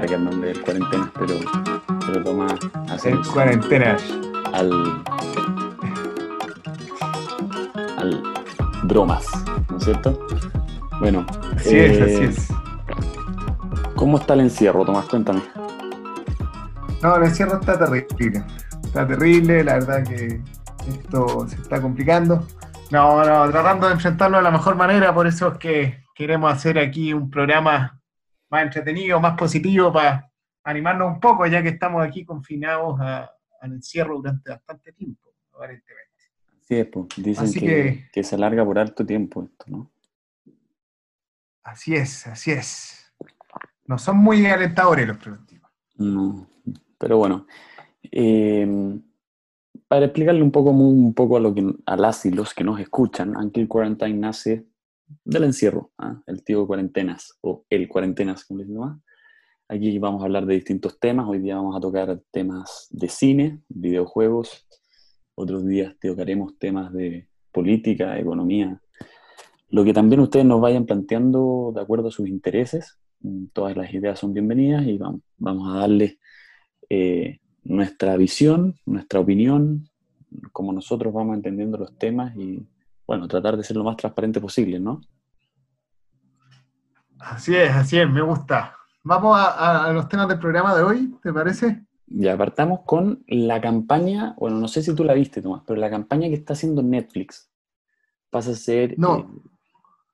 larga el nombre del cuarentena, pero se lo toma hacer El cuarentena. al, al bromas, ¿no es cierto? Bueno, Así es, eh, así es. ¿cómo está el encierro, Tomás? Cuéntame. No, el encierro está terrible. Está terrible, la verdad que esto se está complicando. No, no, tratando de enfrentarlo de la mejor manera, por eso es que queremos hacer aquí un programa más entretenido, más positivo para animarnos un poco, ya que estamos aquí confinados a- al encierro durante bastante tiempo, aparentemente. Sí, es, pues, dicen Así que, que- que se alarga por harto tiempo esto, ¿no? Así es, así es. No son muy alentadores los pronósticos. No, pero bueno, eh, para explicarle un poco, un poco a, lo que, a las y los que nos escuchan, Unkill Quarantine nace del encierro, ¿ah? el tío cuarentenas o el cuarentenas, como le dicen más. Aquí vamos a hablar de distintos temas, hoy día vamos a tocar temas de cine, videojuegos, otros días tocaremos temas de política, economía, lo que también ustedes nos vayan planteando de acuerdo a sus intereses, Mm, todas las ideas son bienvenidas y vamos, vamos a darle eh, nuestra visión, nuestra opinión, como nosotros vamos entendiendo los temas y, bueno, tratar de ser lo más transparente posible, ¿no? Así es, así es, me gusta. Vamos a, los temas del programa de hoy, ¿te parece? Ya partamos con la campaña, bueno, no sé si tú la viste, Tomás, pero la campaña que está haciendo Netflix pasa a ser No. eh,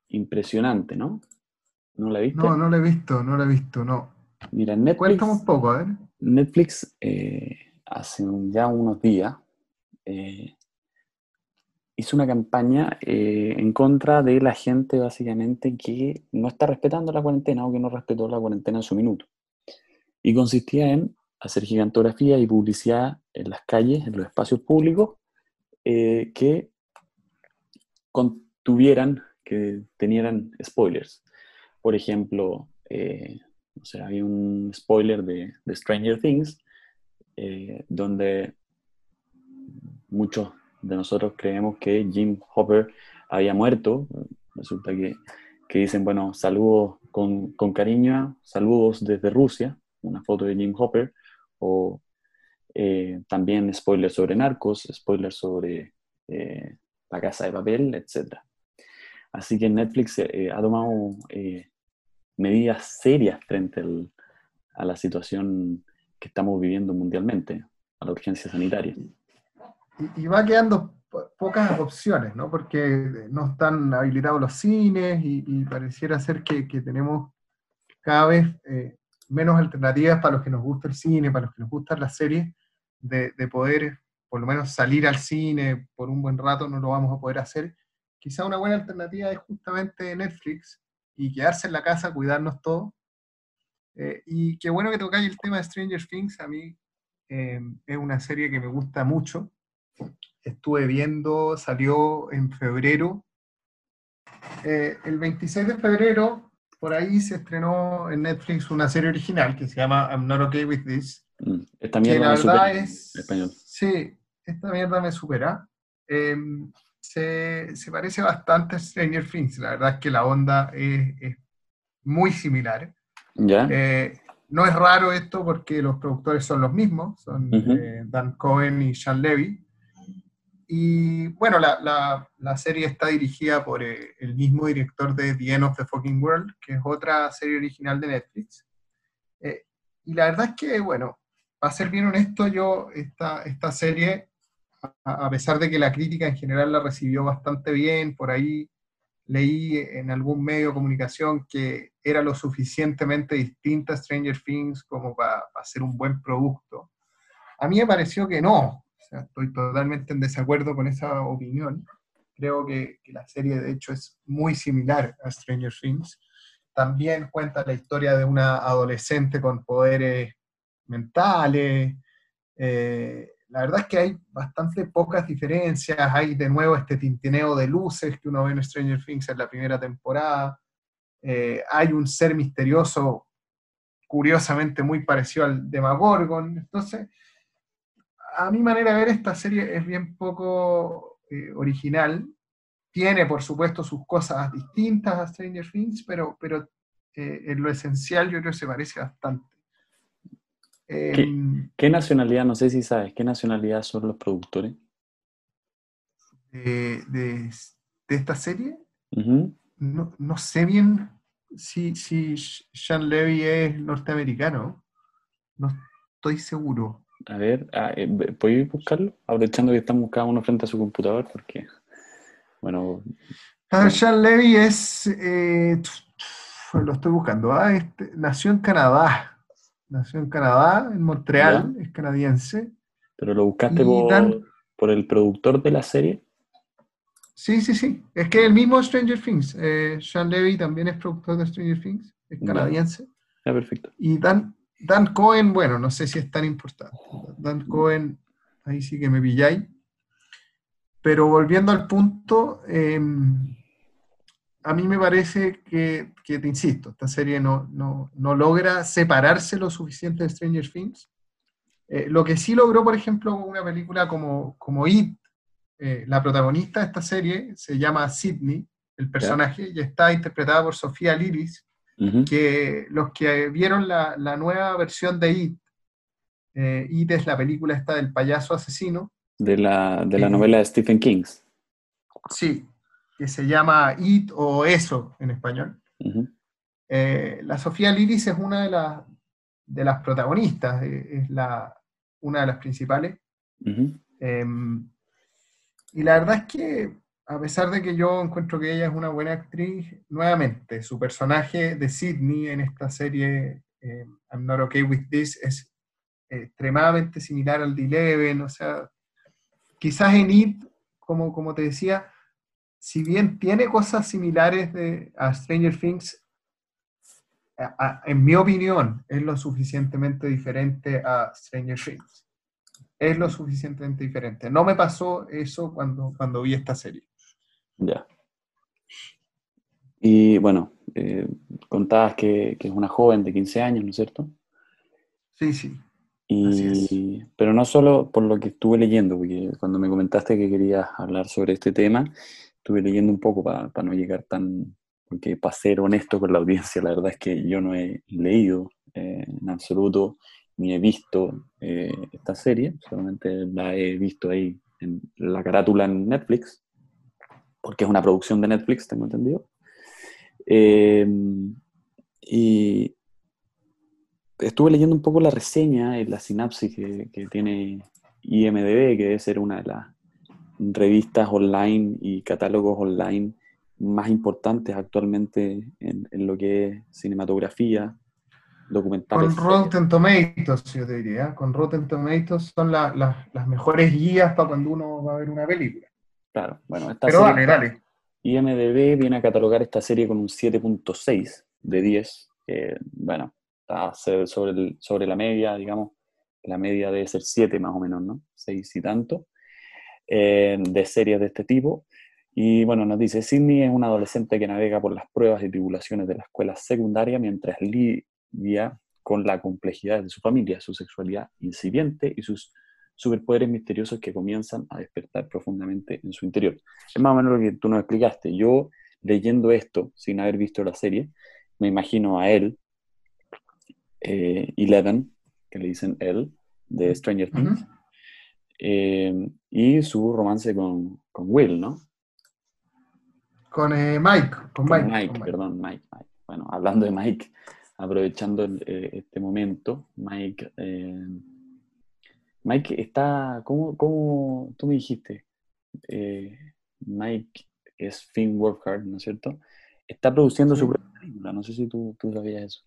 impresionante, ¿no? ¿No la viste? No, no lo he visto, no lo he visto, no. Mira, Netflix, Cuéntame un poco, a ver. Netflix eh, hace ya unos días eh, hizo una campaña eh, en contra de la gente básicamente que no está respetando la cuarentena o que no respetó la cuarentena en su minuto. Y consistía en hacer gigantografía y publicidad en las calles, en los espacios públicos, eh, que contuvieran, que tenieran spoilers. Por ejemplo, eh, o sea, había un spoiler de, de Stranger Things, eh, donde muchos de nosotros creemos que Jim Hopper había muerto. Resulta que, que dicen, bueno, saludos con, con cariño, saludos desde Rusia, una foto de Jim Hopper, o eh, también spoilers sobre narcos, spoilers sobre eh, la casa de papel, etc. Así que Netflix eh, ha tomado eh, medidas serias frente a la situación que estamos viviendo mundialmente, a la urgencia sanitaria. Y, y va quedando po- pocas opciones, ¿no? Porque no están habilitados los cines y, y pareciera ser que, que tenemos cada vez eh, menos alternativas para los que nos gusta el cine, para los que nos gustan las series, de, de poder por lo menos salir al cine por un buen rato, no lo vamos a poder hacer. Quizá una buena alternativa es justamente Netflix y quedarse en la casa, cuidarnos todos. Eh, y qué bueno que tocáis el tema de Stranger Things, a mí eh, es una serie que me gusta mucho. Estuve viendo, salió en febrero. Eh, el 26 de febrero, por ahí se estrenó en Netflix una serie original que se llama I'm Not Okay With This. Mm, Esta Que mierda la me supera verdad en es. español. Sí, esta mierda me supera. Eh, se, se parece bastante a Stranger Things. La verdad es que la onda es, es muy similar. ¿Ya? Eh, no es raro esto porque los productores son los mismos, son Ujú. eh, Dan Cohen y Sean Levy. Y bueno, la, la- la serie está dirigida por eh, el mismo director de The End of the Fucking World, que es otra serie original de Netflix. Eh, y la verdad es que, bueno, para ser bien honesto, yo esta, esta serie, a, pesar de que la crítica en general la recibió bastante bien, por ahí leí en algún medio de comunicación que era lo suficientemente distinta a Stranger Things como para hacer un buen producto. A mí me pareció que no. Estoy totalmente en desacuerdo con esa opinión. Creo que, la serie, de hecho, es muy similar a Stranger Things. También cuenta la historia de una adolescente con poderes mentales. Eh, la verdad es que hay bastante pocas diferencias. Hay de nuevo este tintineo de luces que uno ve en Stranger Things en la primera temporada. Eh, hay un ser misterioso, curiosamente muy parecido al Demagorgon. Entonces, a mi manera de ver, esta serie es bien poco eh, original. Tiene, por supuesto, sus cosas distintas a Stranger Things, pero, pero eh, en lo esencial yo creo que se parece bastante. Em, ¿Qué nacionalidad, no sé si sabes, qué nacionalidad son los productores? de, de- esta serie, no, no sé bien si, si Sean Levy es norteamericano. No estoy seguro. A ver, ah, eh, ¿puedes buscarlo? Aprovechando que estamos cada uno frente a su computador, porque, bueno, A ver, Sean Levy es. eh, lo estoy buscando. ah, este, nació en Canadá. Nació en Canadá, en Montreal, es canadiense. pero lo buscaste por, el productor de la serie. Sí, sí, sí. Es que el mismo Stranger Things. eh, Sean Levy también es productor de Stranger Things, es canadiense. Ya, perfecto. Y Dan, Dan Cohen, bueno, no sé si es tan importante. Dan Cohen, ahí sí que me pilláis. Pero volviendo al punto, eh, a mí me parece que, que, te insisto, esta serie no, no, no logra separarse lo suficiente de Stranger Things. Eh, lo que sí logró, por ejemplo, una película como, como It, eh, la protagonista de esta serie se llama Sidney, el personaje, y está interpretada por Sofía Liris, Que los que vieron la, la nueva versión de It, eh, It es la película esta del payaso asesino, De la, de la Eh, novela de Stephen King. sí, que se llama It o Eso en español. Eh, la Sofía Liris es una de, las de las protagonistas, es la, una de las principales. Eh, y la verdad es que, a pesar de que yo encuentro que ella es una buena actriz, nuevamente, su personaje de Sidney en esta serie, eh, I'm Not Okay With This, es extremadamente similar al de Eleven, o sea, quizás en It, como, como te decía, si bien tiene cosas similares a Stranger Things, en mi opinión, es lo suficientemente diferente a Stranger Things. Es lo suficientemente diferente. No me pasó eso cuando, cuando vi esta serie. Ya. Y bueno, eh, contabas que, que es una joven de 15 años, ¿no es cierto? Sí, sí. Y, pero no solo por lo que estuve leyendo, porque cuando me comentaste que querías hablar sobre este tema, estuve leyendo un poco para no llegar tan, porque para ser honesto con la audiencia, la verdad es que yo no he leído eh, en absoluto ni he visto eh, esta serie, solamente la he visto ahí en la carátula en Netflix, porque es una producción de Netflix, tengo entendido. Eh, y estuve leyendo un poco la reseña y la sinapsis que, tiene IMDB, que debe ser una de las revistas online y catálogos online más importantes actualmente en, lo que es cinematografía, documentales. Con Rotten Tomatoes, yo te diría. Con Rotten Tomatoes son la- la- las mejores guías para cuando uno va a ver una película. Claro, bueno, esta Pero serie- dale, dale. IMDB viene a catalogar esta serie con un 7.6 de 10, que, bueno, está se- sobre, el- sobre la media, digamos, la media debe ser 7 más o menos, ¿no? 6 y tanto, eh, de series de este tipo. Y bueno, nos dice, Sidney es una adolescente que navega por las pruebas y tribulaciones de la escuela secundaria mientras lidia con la complejidad de su familia, su sexualidad incipiente y sus superpoderes misteriosos que comienzan a despertar profundamente en su interior. Es más o menos lo que tú nos explicaste. Yo, leyendo esto, sin haber visto la serie, me imagino a él, eh, Eleven, que le dicen él, de Stranger Things, eh, y su romance con, con Will, ¿no? Con eh, Mike. Con Con Mike. Mike, con Mike. perdón, Mike, Mike. Bueno, hablando de Mike, aprovechando el- este momento, Mike, Mike está, ¿cómo, cómo tú me dijiste? Eh, Mike es Finn Wolfhard, ¿no es cierto? Está produciendo su propia película, no sé si tú, tú sabías eso.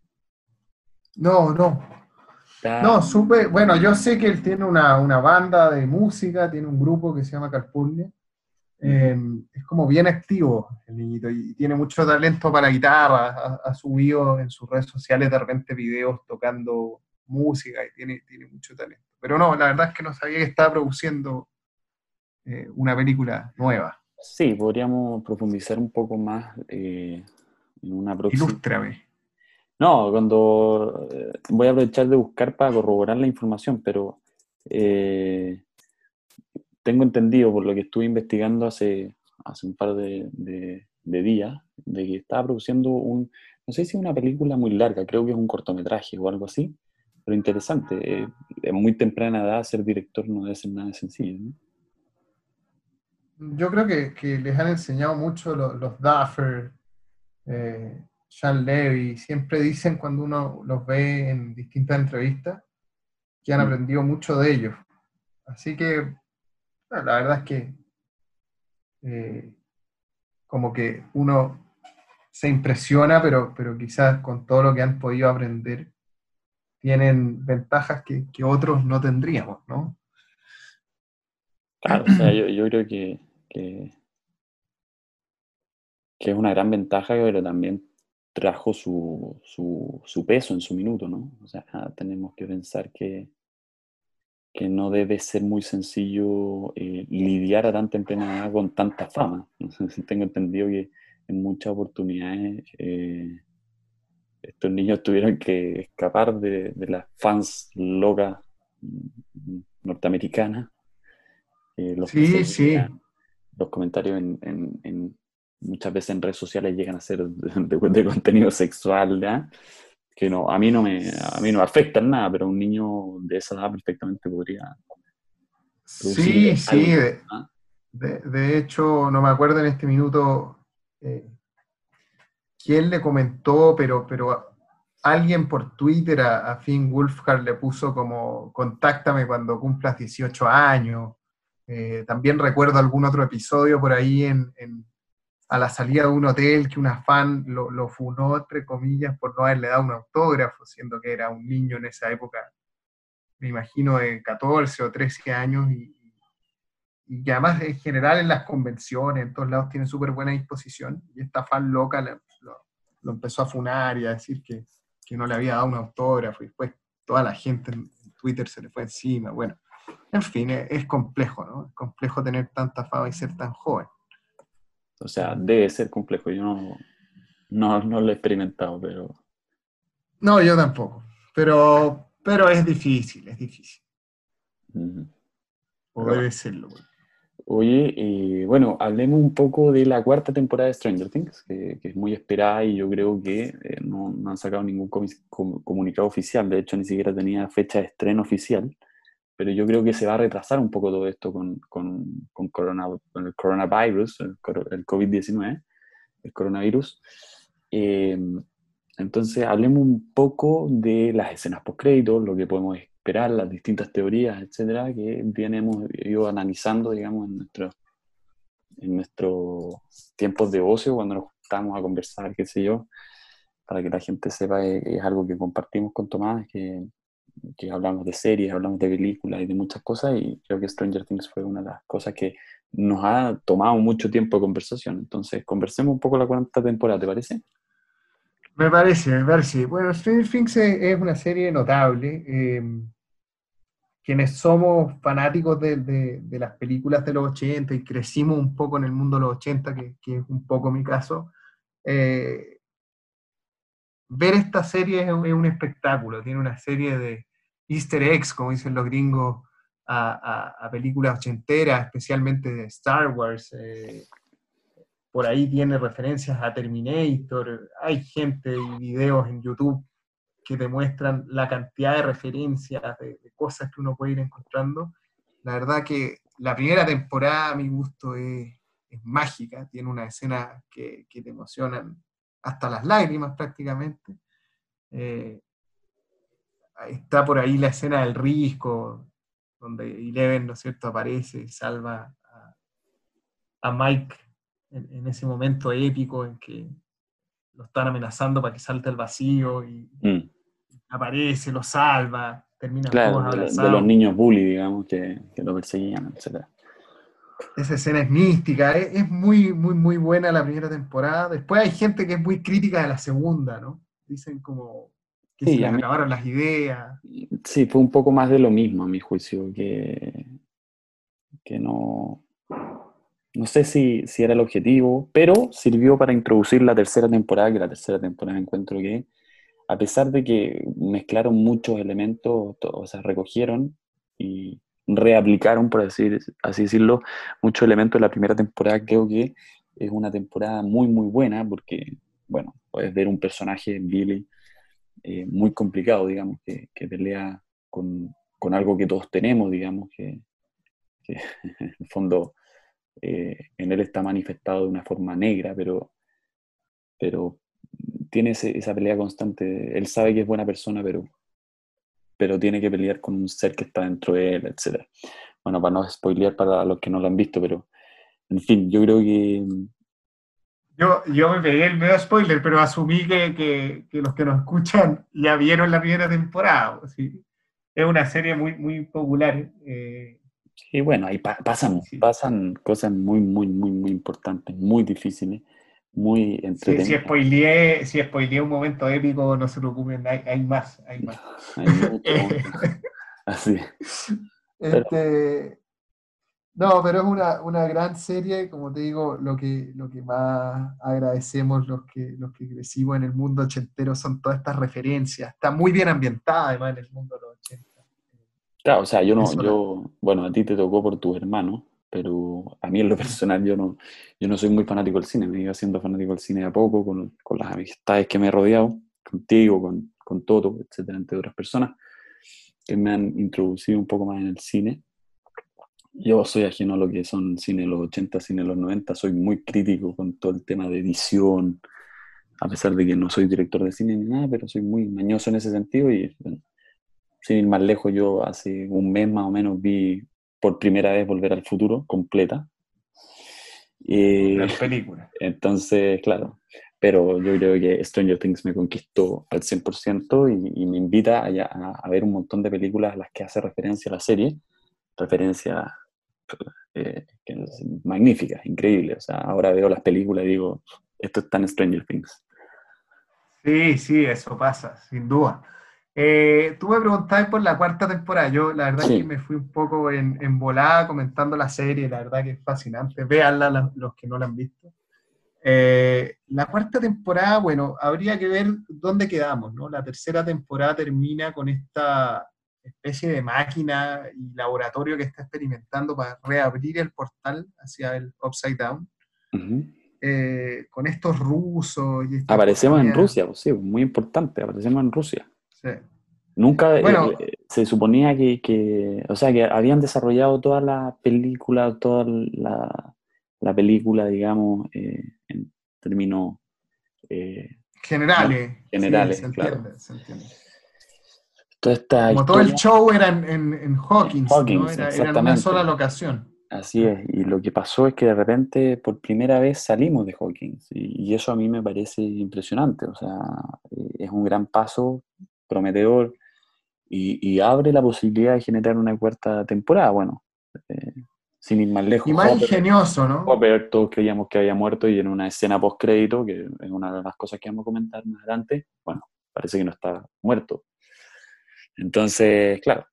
No, no. Está- No, supe, bueno, yo sé que él tiene una, una banda de música, tiene un grupo que se llama Carpurnia. Eh, es como bien activo el niñito y tiene mucho talento para la guitarra. Ha, ha subido en sus redes sociales de repente videos tocando música y tiene, tiene mucho talento. Pero no, la verdad es que no sabía que estaba produciendo eh, una película nueva. Sí, podríamos profundizar un poco más eh, en una próxima. Ilústrame. No, cuando eh, voy a aprovechar de buscar para corroborar la información, pero eh, tengo entendido por lo que estuve investigando hace, hace un par de, de- de días, de que estaba produciendo un, no sé si es una película muy larga, creo que es un cortometraje o algo así, pero interesante. Eh, muy temprana edad ser director no debe ser nada sencillo. Yo creo que, les han enseñado mucho los, los Duffer, eh, Sean Levy, siempre dicen cuando uno los ve en distintas entrevistas que han mm. aprendido mucho de ellos. Así que la verdad es que eh, como que uno se impresiona, pero, pero quizás con todo lo que han podido aprender, tienen ventajas que, otros no tendríamos, ¿no? Claro, o sea, yo, creo que, que, es una gran ventaja, pero también trajo su, su, peso en su minuto, ¿no? O sea, tenemos que pensar que, que no debe ser muy sencillo eh, lidiar a tan temprana edad con tanta fama. Tengo entendido que en muchas oportunidades eh, estos niños tuvieron que escapar de, las fans locas norteamericanas. Eh, los sí, sí. Los comentarios en, muchas veces en redes sociales llegan a ser de, contenido sexual, ¿ya? que no, a mí no me, a mí no afecta nada, pero un niño de esa edad perfectamente podría. Sí, sí, de, hecho, no me acuerdo en este minuto eh, quién le comentó, pero, pero alguien por Twitter a, Finn Wolfhard le puso como contáctame cuando cumplas 18 años. Eh, también recuerdo algún otro episodio por ahí en, a la salida de un hotel que una fan lo, lo, funó, entre comillas, por no haberle dado un autógrafo, siendo que era un niño en esa época, me imagino de 14 o 13 años, y, y además en general en las convenciones, en todos lados tiene súper buena disposición, y esta fan loca lo, empezó a funar y a decir que, que, no le había dado un autógrafo, y después toda la gente en Twitter se le fue encima, bueno, en fin, es, es complejo, ¿no? Es complejo tener tanta fama y ser tan joven. O sea, debe ser complejo. Yo no, no, lo he experimentado, pero... No, yo tampoco. Pero, pero es difícil, es difícil. O debe serlo. Oye, eh, bueno, hablemos un poco de la cuarta temporada de Stranger Things, que, es muy esperada y yo creo que eh, no, han sacado ningún comunicado oficial, de hecho ni siquiera tenía fecha de estreno oficial pero yo creo que se va a retrasar un poco todo esto con, con, con, el coronavirus, el, COVID-19, el coronavirus. Em, entonces, hablemos un poco de las escenas post-crédito, lo que podemos esperar, las distintas teorías, etcétera, que bien hemos ido analizando, digamos, en nuestros en nuestros tiempos de ocio, cuando nos juntamos a conversar, qué sé yo, para que la gente sepa que es algo que compartimos con Tomás, que que hablamos de series, hablamos de películas y de muchas cosas, y creo que Stranger Things fue una de las cosas que nos ha tomado mucho tiempo de conversación. Entonces, conversemos un poco la cuarta temporada, ¿te parece? Me parece, me parece. Bueno, Stranger Things es una serie notable. Eh, quienes somos fanáticos de, de, las películas de los 80 y crecimos un poco en el mundo de los 80, que, que es un poco mi caso, eh, ver esta serie es un, espectáculo. Tiene una serie de, easter eggs, como dicen los gringos, a, películas ochenteras, especialmente de Star Wars. Eh, por ahí tiene referencias a Terminator. Hay gente y videos en YouTube que demuestran la cantidad de referencias, de, cosas que uno puede ir encontrando. La verdad que la primera temporada, a mi gusto, es, mágica. Tiene una escena que, te emocionan hasta las lágrimas prácticamente. Eh, está por ahí la escena del risco, donde Eleven, ¿no es cierto?, aparece y salva a, Mike en, ese momento épico en que lo están amenazando para que salte al vacío y mm. Aparece, lo salva, termina claro, de, los niños bully, digamos, que, lo perseguían, etc. Esa escena es mística, es, es, muy, muy, muy buena la primera temporada. Después hay gente que es muy crítica de la segunda, ¿no? Dicen como, que sí, se acabaron las ideas. Sí, fue un poco más de lo mismo, a mi juicio, que, que no, no sé si, si, era el objetivo, pero sirvió para introducir la tercera temporada, que la tercera temporada encuentro que, a pesar de que mezclaron muchos elementos, o sea, recogieron y reaplicaron, por así, así decirlo, muchos elementos de la primera temporada, creo que es una temporada muy, muy buena, porque, bueno, puedes ver un personaje, Billy, eh, muy complicado, digamos, que, pelea con, algo que todos tenemos, digamos, que, en el fondo eh, en él está manifestado de una forma negra, pero, pero tiene esa pelea constante. Él sabe que es buena persona, pero, pero tiene que pelear con un ser que está dentro de él, etc. Bueno, para no spoilear para los que no lo han visto, pero en fin, yo creo que... Yo, yo me pegué el medio spoiler, pero asumí que, que, los que nos escuchan ya vieron la primera temporada. ¿sí? Es una serie muy, muy popular. Eh, sí, bueno, ahí pasan, pasan cosas muy, muy, muy, muy importantes, muy difíciles muy entretenido. si, spoileé, si spoileé un momento épico, no se preocupen, hay, hay más, hay más. Así. Este, no, pero es una, una, gran serie, como te digo, lo que, lo que más agradecemos los que, los que crecimos en el mundo ochentero son todas estas referencias. Está muy bien ambientada además en el mundo de los 80. Claro, o sea, yo no, yo, bueno, a ti te tocó por tu hermano, pero a mí en lo personal yo no, yo no soy muy fanático del cine, me iba siendo fanático del cine a poco, con, con, las amistades que me he rodeado, contigo, con, con Toto, etcétera, entre otras personas, que me han introducido un poco más en el cine. Yo soy ajeno a lo que son cine de los 80, cine de los 90, soy muy crítico con todo el tema de edición, a pesar de que no soy director de cine ni nada, pero soy muy mañoso en ese sentido y sin ir más lejos, yo hace un mes más o menos vi por primera vez Volver al Futuro, completa. Y, película. Entonces, claro, pero yo creo que Stranger Things me conquistó al 100% y, y me invita a, a, ver un montón de películas a las que hace referencia a la serie, referencia eh, magnífica, increíble. O sea, ahora veo las películas y digo, esto está en Stranger Things. Sí, sí, eso pasa, sin duda. Eh, tú me preguntabas por la cuarta temporada. Yo, la verdad, que me fui un poco en, en, volada comentando la serie. La verdad que es fascinante. Véanla los que no la han visto. Eh, la cuarta temporada, bueno, habría que ver dónde quedamos, ¿no? La tercera temporada termina con esta especie de máquina y laboratorio que está experimentando para reabrir el portal hacia el Upside Down. Eh, con estos rusos. Y Aparecemos en Rusia, pues sí, muy importante, aparecemos en Rusia. Nunca eh, eh, se suponía que, o sea, que habían desarrollado toda la película, toda la, película, digamos, eh, en términos generales. Generales, se claro. entiende, Como todo el show era en, Hawkins, era, en una sola locación. Así es, y lo que pasó es que de repente por primera vez salimos de Hawkins, y, y eso a mí me parece impresionante, o sea, es un gran paso prometedor y, abre la posibilidad de generar una cuarta temporada. Bueno, eh, sin ir más lejos. Y más ingenioso, ¿no? Hopper, todos creíamos que había muerto y en una escena post-crédito, que es una de las cosas que vamos a comentar más adelante, bueno, parece que no está muerto. Entonces, claro.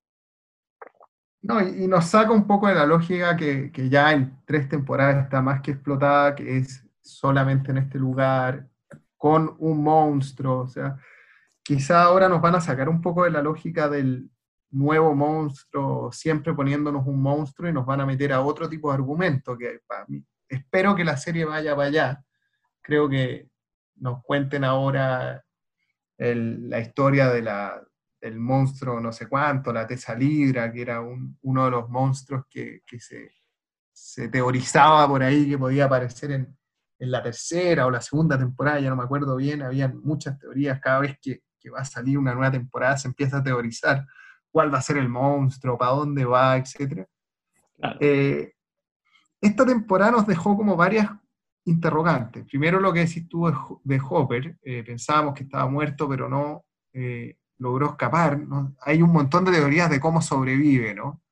No, y, nos saca un poco de la lógica que, que ya en tres temporadas está más que explotada, que es solamente en este lugar, con un monstruo, o sea, quizá ahora nos van a sacar un poco de la lógica del nuevo monstruo, siempre poniéndonos un monstruo y nos van a meter a otro tipo de argumento, que espero que la serie vaya para allá. Creo que nos cuenten ahora la historia de la, del monstruo no sé cuánto, la Tesalidra, que era uno de los monstruos que, se, se, teorizaba por ahí que podía aparecer en, en la tercera o la segunda temporada, ya no me acuerdo bien, había muchas teorías cada vez que que va a salir una nueva temporada, se empieza a teorizar cuál va a ser el monstruo, para dónde va, etc. Eh, esta temporada nos dejó como varias interrogantes. Primero lo que decís tú de Hopper, eh, pensábamos que estaba muerto, pero no eh, logró escapar. Hay un montón de teorías de cómo sobrevive, ¿no?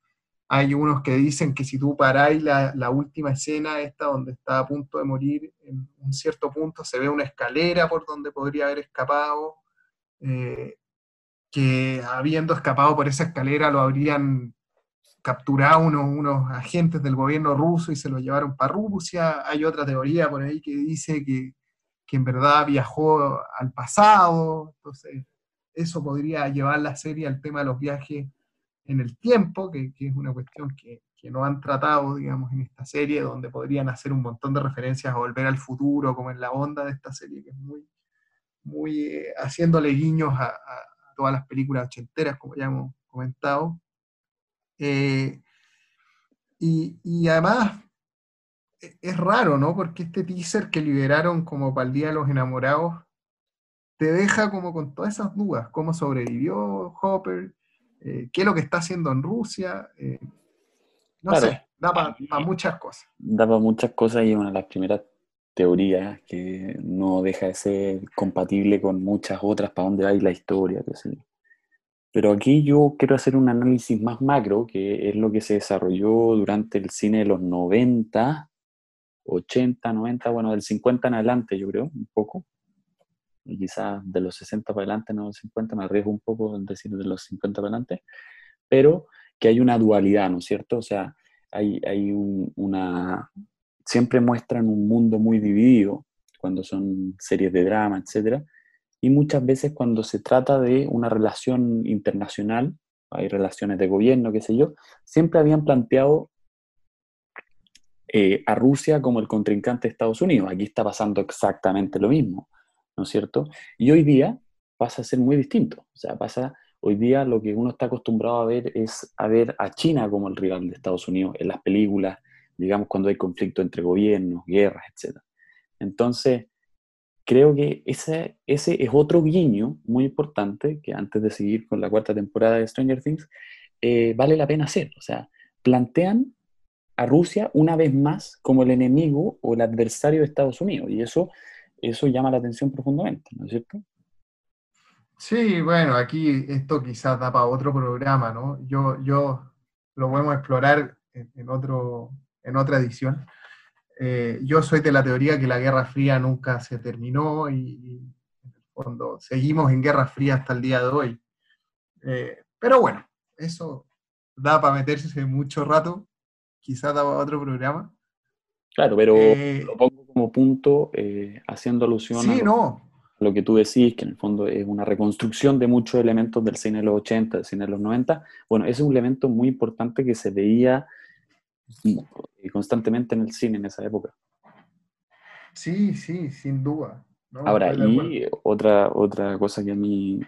Hay unos que dicen que si tú paráis la, la, última escena, esta donde está a punto de morir, en un cierto punto se ve una escalera por donde podría haber escapado. Eh, que habiendo escapado por esa escalera lo habrían capturado unos, unos, agentes del gobierno ruso y se lo llevaron para Rusia. Hay otra teoría por ahí que dice que, que en verdad viajó al pasado. Entonces, eso podría llevar la serie al tema de los viajes en el tiempo, que, que es una cuestión que, que, no han tratado, digamos, en esta serie, donde podrían hacer un montón de referencias a volver al futuro, como en la onda de esta serie, que es muy, muy eh, haciéndole guiños a, todas las películas ochenteras, como ya hemos comentado. Eh, y, y, además e, es raro, ¿no? Porque este teaser que liberaron como para el Día de los Enamorados te deja como con todas esas dudas, cómo sobrevivió Hopper, eh, qué es lo que está haciendo en Rusia, eh, no sé, da para muchas cosas. Da para muchas cosas y una de las primeras teorías que no deja de ser compatible con muchas otras para dónde va la historia, Pero aquí yo quiero hacer un análisis más macro, que es lo que se desarrolló durante el cine de los 90, 80, 90, bueno, del 50 en adelante, yo creo, un poco. Y quizás de los 60 para adelante, no los 50, me arriesgo un poco en decir de los 50 para adelante, pero que hay una dualidad, ¿no es cierto? O sea, hay, hay una... Siempre muestran un mundo muy dividido cuando son series de drama, etc. Y muchas veces cuando se trata de una relación internacional, hay relaciones de gobierno, qué sé yo, siempre habían planteado eh, a Rusia como el contrincante de Estados Unidos. Aquí está pasando exactamente lo mismo. ¿no es cierto? Y hoy día pasa a ser muy distinto. O sea, pasa, hoy día lo que uno está acostumbrado a ver es a ver a China como el rival de Estados Unidos en las películas, digamos, cuando hay conflicto entre gobiernos, guerras, etc. Entonces, creo que ese, ese es otro guiño muy importante que antes de seguir con la cuarta temporada de Stranger Things, eh, vale la pena hacer. O sea, plantean a Rusia una vez más como el enemigo o el adversario de Estados Unidos. Y eso eso llama la atención profundamente, ¿no es cierto? Sí, bueno, aquí esto quizás da para otro programa, ¿no? Yo, yo lo podemos explorar en, otro, en otra edición. Eh, yo soy de la teoría que la Guerra Fría nunca se terminó y, en el fondo seguimos en Guerra Fría hasta el día de hoy. Eh, pero bueno, eso da para meterse mucho rato, quizás da para otro programa. Claro, pero eh, lo pongo como punto eh, haciendo alusión a, lo, que tú decís, que en el fondo es una reconstrucción de muchos elementos del cine de los 80, del cine de los 90. Bueno, ese es un elemento muy importante que se veía constantemente en el cine en esa época. Sí, sí, sin duda. Ahora, y otra, otra cosa que a mí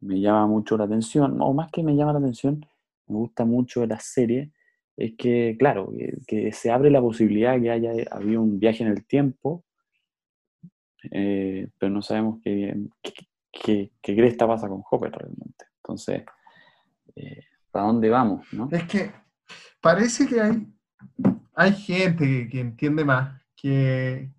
me llama mucho la atención, o más que me llama la atención, me gusta mucho de la serie, es que, claro, que, se abre la posibilidad de que haya habido un viaje en el tiempo, eh, pero no sabemos qué, qué, qué, pasa con Hopper realmente. Entonces, eh, ¿para dónde vamos? No? Es que parece que hay, hay gente que, entiende más, que,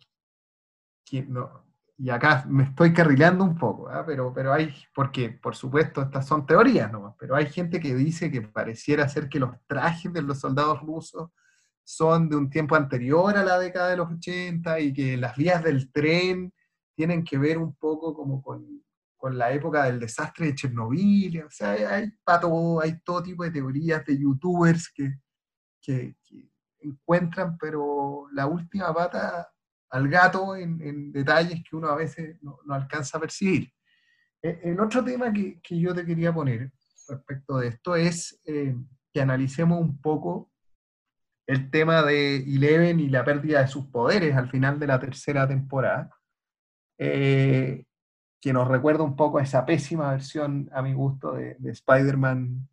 no, y acá me estoy carrileando un poco, ¿ah? pero, pero hay, porque por supuesto estas son teorías nomás, pero hay gente que dice que pareciera ser que los trajes de los soldados rusos son de un tiempo anterior a la década de los 80 y que las vías del tren tienen que ver un poco como con, con la época del desastre de Chernobyl, o sea, hay, hay, todo, hay todo tipo de teorías de youtubers que, que, que encuentran, pero la última pata al gato en, detalles que uno a veces no, alcanza a percibir. E, el otro tema que, yo te quería poner respecto de esto es eh, que analicemos un poco el tema de Eleven y la pérdida de sus poderes al final de la tercera temporada, eh, que nos recuerda un poco a esa pésima versión, a mi gusto, de, Spider-Man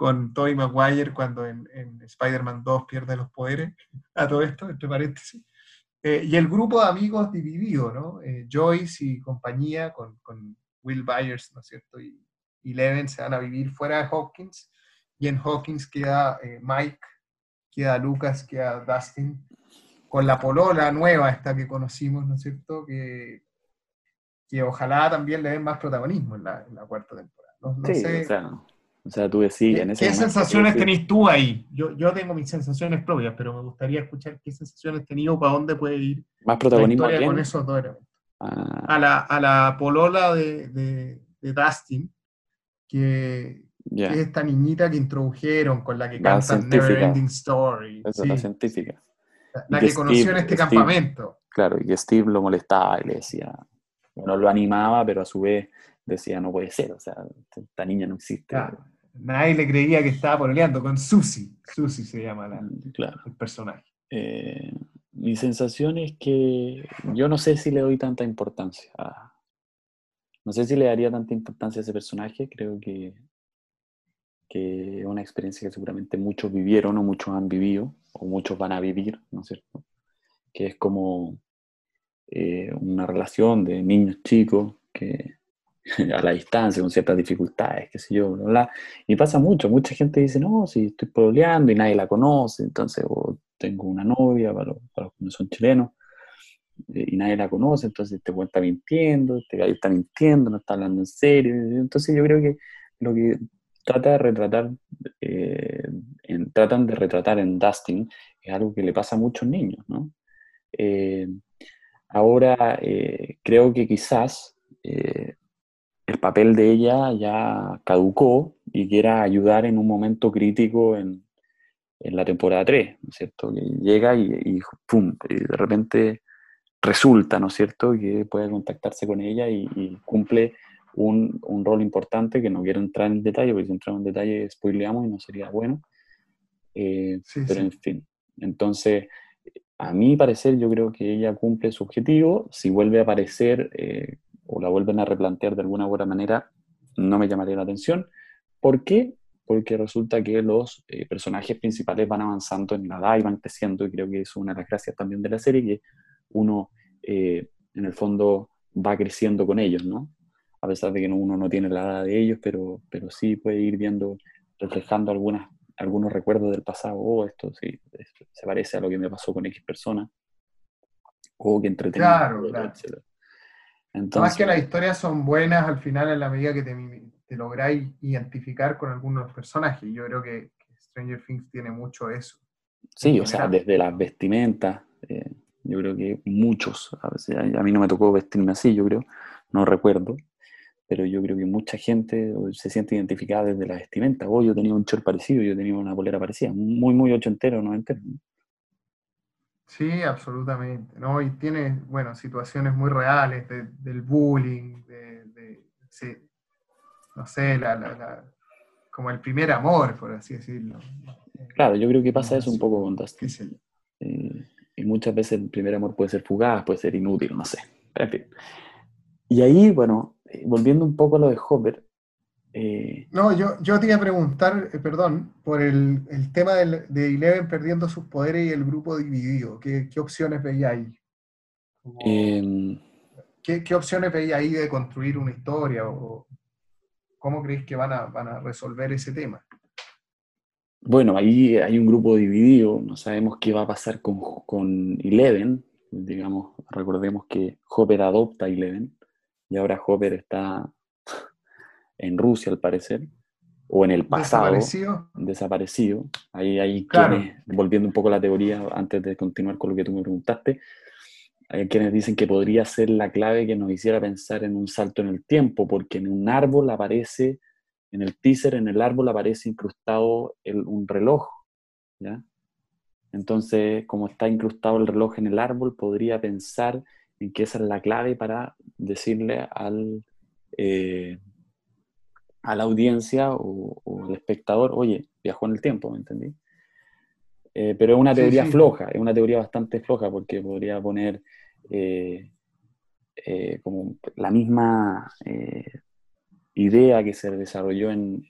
con Tobey Maguire cuando en, en Spider-Man 2 pierde los poderes, a todo esto, entre paréntesis. Eh, y el grupo de amigos dividido, ¿no? Eh, Joyce y compañía con, con, Will Byers, ¿no es cierto? Y, y Leven se van a vivir fuera de Hawkins. Y en Hawkins queda eh, Mike, queda Lucas, queda Dustin, con la polola nueva esta que conocimos, ¿no es cierto? Que, que ojalá también le den más protagonismo en la, en la cuarta temporada. No, sí, sé, o sea, tú decís, ¿Qué, en ese ¿qué sensaciones tenés tú ahí? Yo, yo tengo mis sensaciones propias, pero me gustaría escuchar qué sensaciones tenido, para dónde puede ir más protagonismo la con esos dos elementos. Ah. A, la, a la polola de, de, de Dustin, que, es esta niñita que introdujeron, con la que canta Never Ending Story. Esa es la científica. La, que, conoció en este campamento. Claro, y que Steve lo molestaba y le decía, bueno, lo animaba, pero a su vez decía, no puede ser, o sea, esta niña no existe. Nadie le creía que estaba pololeando con Susie. Susie se llama la, el personaje. Eh, mi sensación es que yo no sé si le doy tanta importancia. no sé si le daría tanta importancia a ese personaje. Creo que, que es una experiencia que seguramente muchos vivieron o muchos han vivido o muchos van a vivir, ¿no es cierto? Que es como eh, una relación de niños chicos que a la distancia, con ciertas dificultades, qué sé yo, bla, bla. Y pasa mucho, mucha gente dice, no, si estoy problemando y nadie la conoce, entonces, o tengo una novia, para los, que no son chilenos, eh, y nadie la conoce, entonces te está mintiendo, te está mintiendo, no está hablando en serio. Entonces yo creo que lo que trata de retratar, eh, tratan de retratar en Dustin es algo que le pasa a muchos niños, ¿no? Eh, ahora creo que quizás el papel de ella ya caducó y quiera ayudar en un momento crítico en, en la temporada 3, ¿no es cierto? Que llega y, y, ¡pum! Y de repente resulta, ¿no es cierto?, que puede contactarse con ella y, cumple un, un, rol importante que no quiero entrar en detalle, porque si entramos en detalle spoileamos y no sería bueno. Eh, pero en fin, entonces, a mi parecer, yo creo que ella cumple su objetivo. Si vuelve a aparecer eh, o la vuelven a replantear de alguna u otra manera, no me llamaría la atención. ¿Por qué? Porque resulta que los eh, personajes principales van avanzando en la edad y van creciendo, y creo que es una de las gracias también de la serie, que uno eh, en el fondo va creciendo con ellos, ¿no? A pesar de que uno no tiene la edad de ellos, pero, pero sí puede ir viendo, reflejando algunas, algunos recuerdos del pasado, oh, esto sí, se parece a lo que me pasó con X persona, o que entretengo, claro, claro. Más que las historias son buenas al final en la medida que te, te lográis identificar con algunos personajes. Yo creo que, Stranger Things tiene mucho eso. Sí, o sea, desde las vestimentas, eh, yo creo que muchos, a, veces, a mí no me tocó vestirme así, yo creo, no recuerdo, pero yo creo que mucha gente se siente identificada desde la vestimenta. Oh, yo tenía un short parecido, yo tenía una bolera parecida, muy, muy ochentero, noventero. Sí, absolutamente, ¿no? Y tiene, bueno, situaciones muy reales del bullying, de, no sé, la, como el primer amor, por así decirlo. Claro, yo creo que pasa eso un poco con Dustin. Eh, y muchas veces el primer amor puede ser fugaz, puede ser inútil, no sé. En fin. Y ahí, bueno, eh, volviendo un poco a lo de Hopper, eh, no, yo, yo te iba a preguntar, eh, perdón, por el, tema de Eleven perdiendo sus poderes y el grupo dividido. ¿Qué, opciones veía ahí? Em, ¿qué, opciones veía ahí de construir una historia? O, ¿Cómo creéis que van a, van a resolver ese tema? Bueno, ahí hay un grupo dividido, no sabemos qué va a pasar con, con Eleven. Digamos, recordemos que Hopper adopta a Eleven y ahora Hopper está en Rusia, al parecer, o en el pasado. Desaparecido. Desaparecido. Ahí hay quienes, volviendo un poco a la teoría, antes de continuar con lo que tú me preguntaste, hay quienes dicen que podría ser la clave que nos hiciera pensar en un salto en el tiempo, porque en un árbol aparece, en el teaser, en el árbol aparece incrustado un reloj, ¿ya? Entonces, como está incrustado el reloj en el árbol, podría pensar en que esa es la clave para decirle al, eh, a la audiencia o, al espectador, oye, viajó en el tiempo, ¿me entendí? Eh, pero es una teoría floja, es una teoría bastante floja porque podría poner eh, eh, como la misma idea que se desarrolló en,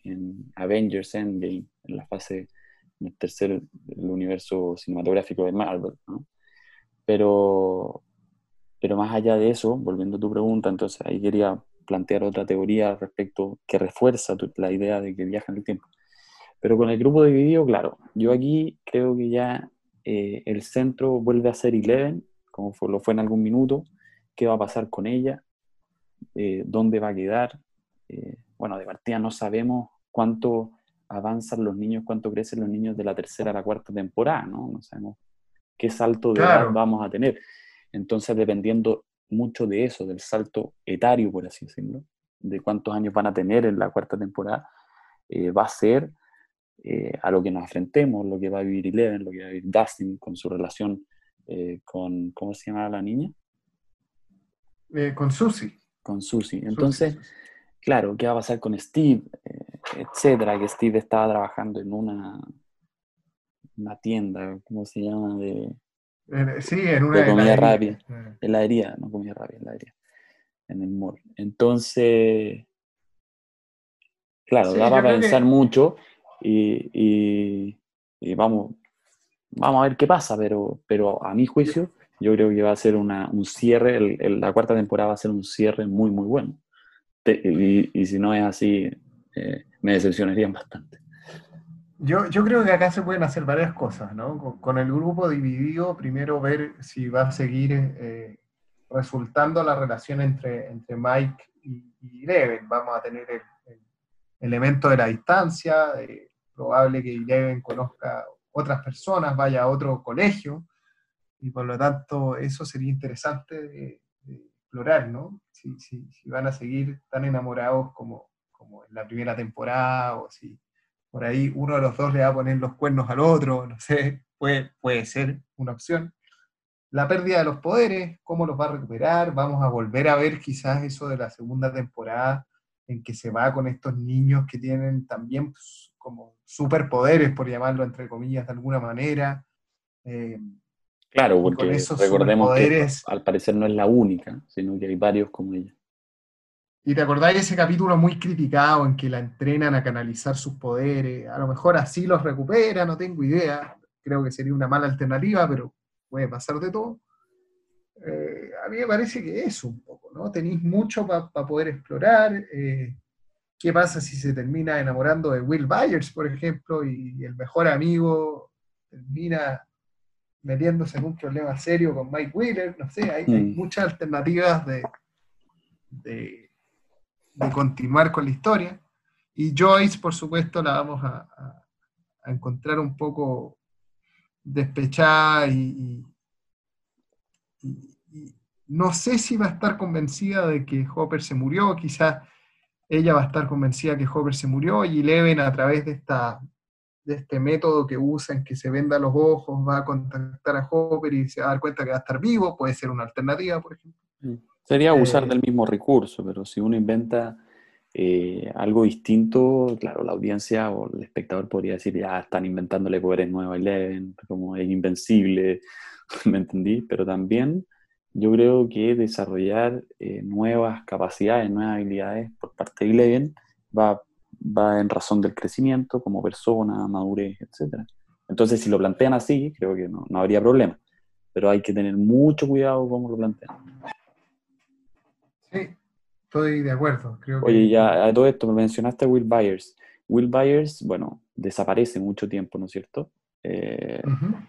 Avengers Endgame, en la fase del tercer universo cinematográfico de Marvel, ¿no? Pero, pero más allá de eso, volviendo a tu pregunta, entonces ahí quería plantear otra teoría respecto que refuerza la idea de que viaja en el tiempo. Pero con el grupo dividido, claro, yo aquí creo que ya eh, el centro vuelve a ser Eleven, como fue, lo fue en algún minuto, qué va a pasar con ella, eh, dónde va a quedar. Eh, bueno, de partida no sabemos cuánto avanzan los niños, cuánto crecen los niños de la tercera a la cuarta temporada, ¿no? No sabemos qué salto de edad vamos a tener. Entonces, dependiendo mucho de eso, del salto etario, por así decirlo, de cuántos años van a tener en la cuarta temporada, eh, va a ser eh, a lo que nos enfrentemos, lo que va a vivir Eleven, lo que va a vivir Dustin con su relación eh, con, ¿cómo se llama la niña? con Susie. Con Susie. Entonces, claro, ¿qué va a pasar con Steve? etcétera, que Steve estaba trabajando en una, una tienda, ¿cómo se llama? De, Sí, en una comida rápida. Heladería, no comida rápida, heladería. En el mall. Entonces, claro, daba para pensar mucho y, vamos, vamos a ver qué pasa, pero, pero a mi juicio, yo creo que va a ser una, un cierre, la cuarta temporada va a ser un cierre muy, muy bueno. y, si no es así, eh, me decepcionarían bastante. Yo, yo, creo que acá se pueden hacer varias cosas, ¿no? Con, el grupo dividido, primero ver si va a seguir eh, resultando la relación entre, entre Mike y, y Eleven. Vamos a tener el, elemento de la distancia, probable que Eleven conozca otras personas, vaya a otro colegio, y por lo tanto eso sería interesante de, explorar, ¿no? Si, si, si, van a seguir tan enamorados como, como en la primera temporada, o si por ahí uno de los dos le va a poner los cuernos al otro, no sé, puede, puede ser una opción. La pérdida de los poderes, cómo los va a recuperar, vamos a volver a ver quizás eso de la segunda temporada en que se va con estos niños que tienen también pues, como superpoderes, por llamarlo entre comillas de alguna manera. Eh, claro, porque recordemos que al parecer no es la única, sino que hay varios como ella. Y te acordáis de ese capítulo muy criticado en que la entrenan a canalizar sus poderes. A lo mejor así los recupera, no tengo idea. Creo que sería una mala alternativa, pero puede pasar de todo. Eh, a mí me parece que es un poco, ¿no? Tenéis mucho para poder explorar. Eh, ¿Qué pasa si se termina enamorando de Will Byers, por ejemplo, y, el mejor amigo termina metiéndose en un problema serio con Mike Wheeler? No sé, hay, mm. muchas alternativas de de continuar con la historia. Y Joyce, por supuesto, la vamos a, encontrar un poco despechada y, no sé si va a estar convencida de que Hopper se murió, quizás ella va a estar convencida que Hopper se murió y Eleven a través de, esta, de este método que usan, que se venda los ojos, va a contactar a Hopper y se va a dar cuenta que va a estar vivo, puede ser una alternativa, por ejemplo. Mm. Sería usar eh, del mismo recurso, pero si uno inventa eh, algo distinto, claro, la audiencia o el espectador podría decir, ya están inventándole poderes nuevos a Eleven, como es invencible, ¿me entendí? Pero también yo creo que desarrollar eh, nuevas capacidades, nuevas habilidades por parte de Eleven va, va en razón del crecimiento como persona, madurez, etc. Entonces, si lo plantean así, creo que no, no habría problema. Pero hay que tener mucho cuidado cómo lo plantean. Sí, estoy de acuerdo. Creo Oye, ya a todo esto me mencionaste a Will Byers. Will Byers, bueno, desaparece mucho tiempo, ¿no es cierto? Eh,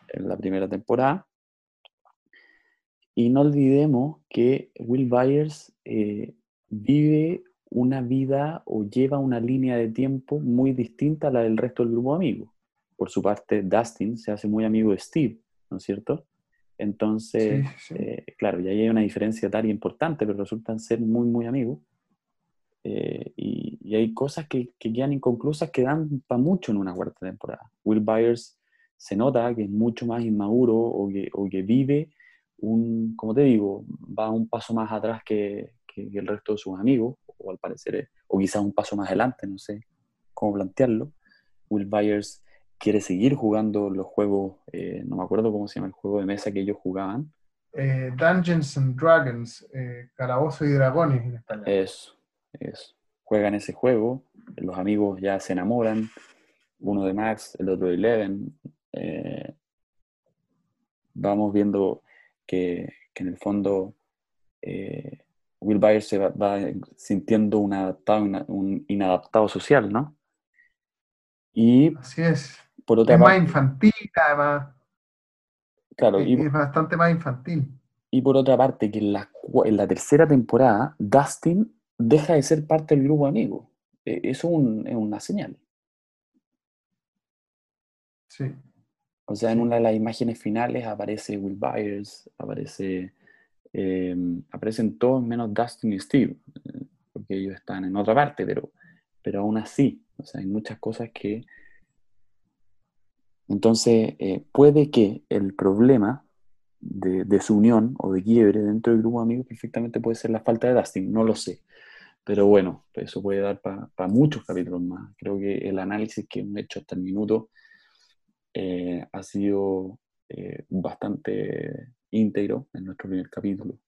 en la primera temporada. Y no olvidemos que Will Byers eh, vive una vida o lleva una línea de tiempo muy distinta a la del resto del grupo de amigos. Por su parte, Dustin se hace muy amigo de Steve, ¿no es cierto? Entonces, eh, claro, ya hay una diferencia tal y importante, pero resultan ser muy, muy amigos. Eh, y, hay cosas que, que, quedan inconclusas que dan para mucho en una cuarta temporada. Will Byers se nota que es mucho más inmaduro o que, o que vive un, como te digo, va un paso más atrás que, que, el resto de sus amigos, o al parecer, o quizás un paso más adelante, no sé cómo plantearlo. Will Byers quiere seguir jugando los juegos, eh, no me acuerdo cómo se llama el juego de mesa que ellos jugaban. Eh, Dungeons and Dragons, eh, Calabozo y Dragones en español. Eso, eso. Juegan ese juego, los amigos ya se enamoran, uno de Max, el otro de Eleven. vamos viendo que, en el fondo Will Byers se va, sintiendo un, adaptado, un inadaptado social, ¿no? Y Así es es más infantil, además. Claro, es, y, es bastante más infantil. Y por otra parte, que en la, en la tercera temporada, Dustin deja de ser parte del grupo amigo. E, eso es, una señal. Sí. O sea, en una de las imágenes finales aparece Will Byers, aparece, eh, aparecen todos menos Dustin y Steve, eh, porque ellos están en otra parte, pero, pero aún así, o sea, hay muchas cosas que entonces, eh, puede que el problema de, su unión o de quiebre dentro del grupo de amigos perfectamente puede ser la falta de Dustin, no lo sé. Pero bueno, eso puede dar para muchos capítulos más. Creo que el análisis que hemos hecho hasta el minuto eh, ha sido eh, bastante íntegro en nuestro primer capítulo.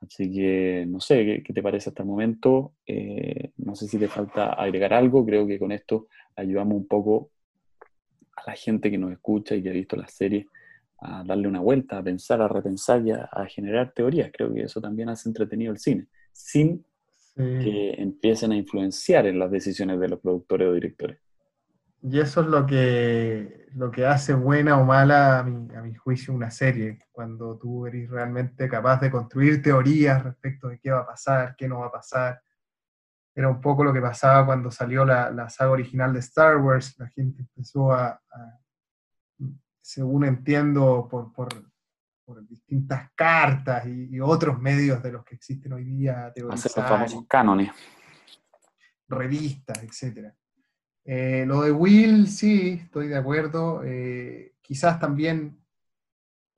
Así que no sé, ¿qué, te parece hasta el momento? Eh, no sé si te falta agregar algo, creo que con esto ayudamos un poco a la gente que nos escucha y que ha visto la serie a darle una vuelta, a pensar, a repensar y a, generar teorías. Creo que eso también hace entretenido el cine, sin que empiecen a influenciar en las decisiones de los productores o directores. Y eso es lo que, lo que hace buena o mala, a mi, a mi juicio, una serie, cuando tú eres realmente capaz de construir teorías respecto de qué va a pasar, qué no va a pasar. Era un poco lo que pasaba cuando salió la, la saga original de Star Wars, la gente empezó a, según entiendo, por, por, por distintas cartas y, otros medios de los que existen hoy día, teorizar. Los famosos cánones. Revistas, etcétera eh, lo de Will, sí, estoy de acuerdo. Eh, quizás también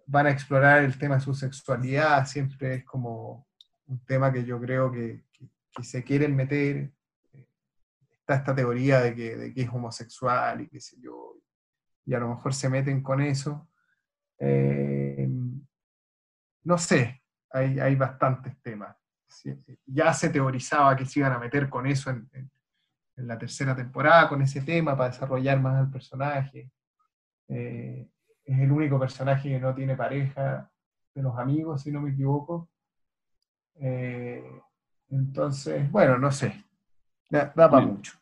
van a explorar el tema de su sexualidad, siempre es como un tema que yo creo que, se quieren meter. Está esta teoría de que, es homosexual y qué sé yo, y a lo mejor se meten con eso. Eh, no sé, hay, bastantes temas. Ya se teorizaba que se iban a meter con eso en en la tercera temporada con ese tema para desarrollar más al personaje. Eh, es el único personaje que no tiene pareja de los amigos, si no me equivoco. Eh, entonces, bueno, no sé. Da, para mucho.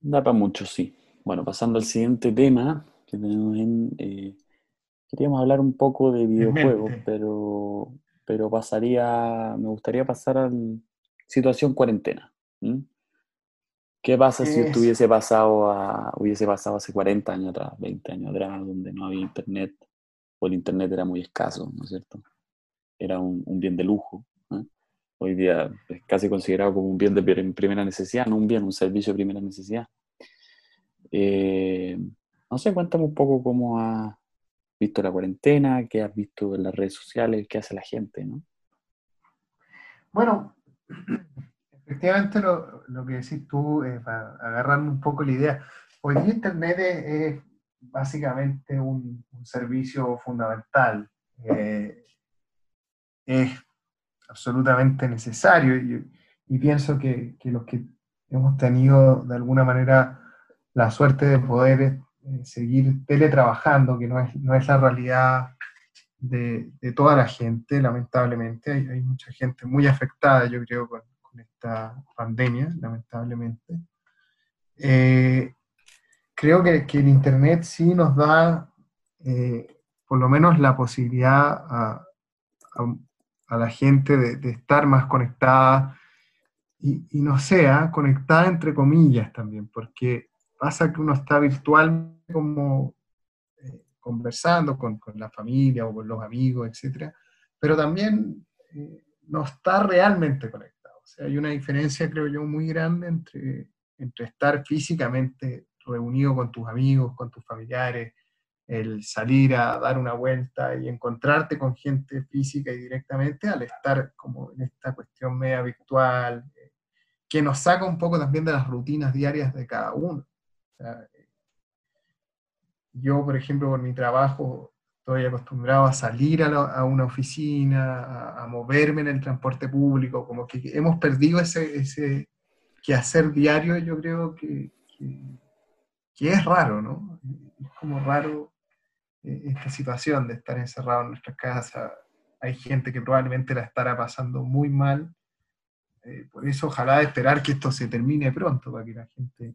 Da para mucho, sí. Bueno, pasando al siguiente tema que tenemos en... Eh, queríamos hablar un poco de videojuegos, pero, pero pasaría, me gustaría pasar a situación cuarentena. ¿Qué pasa si esto hubiese pasado, a, hubiese pasado hace 40 años atrás, 20 años atrás, donde no había internet, o el internet era muy escaso, ¿no es cierto? Era un, bien de lujo. Hoy día es casi considerado como un bien de primera necesidad, no un bien, un servicio de primera necesidad. Eh, no sé, cuéntame un poco cómo has visto la cuarentena, qué has visto en las redes sociales, qué hace la gente, ¿no? Bueno, Efectivamente, lo, lo, que decís tú, eh, para agarrarme un poco la idea, hoy día Internet es, básicamente un, servicio fundamental, eh, es absolutamente necesario y, pienso que, los que hemos tenido de alguna manera la suerte de poder eh, seguir teletrabajando, que no es, no es la realidad de, toda la gente, lamentablemente, hay, hay mucha gente muy afectada, yo creo, con, esta pandemia, lamentablemente. Eh, creo que, el Internet sí nos da eh, por lo menos la posibilidad a, la gente de, estar más conectada y, no sea conectada entre comillas también, porque pasa que uno está virtual como eh, conversando con, la familia o con los amigos, etc. Pero también no está realmente conectado hay una diferencia, creo yo, muy grande entre, entre estar físicamente reunido con tus amigos, con tus familiares, el salir a dar una vuelta y encontrarte con gente física y directamente, al estar como en esta cuestión media virtual, que nos saca un poco también de las rutinas diarias de cada uno. yo, por ejemplo, por mi trabajo, estoy acostumbrado a salir a, una oficina, a, moverme en el transporte público, como que hemos perdido ese, ese quehacer diario, yo creo que, que, es raro, ¿no? Es como raro eh, esta situación de estar encerrado en nuestra casa. Hay gente que probablemente la estará pasando muy mal. Eh, por eso ojalá esperar que esto se termine pronto, para que la gente,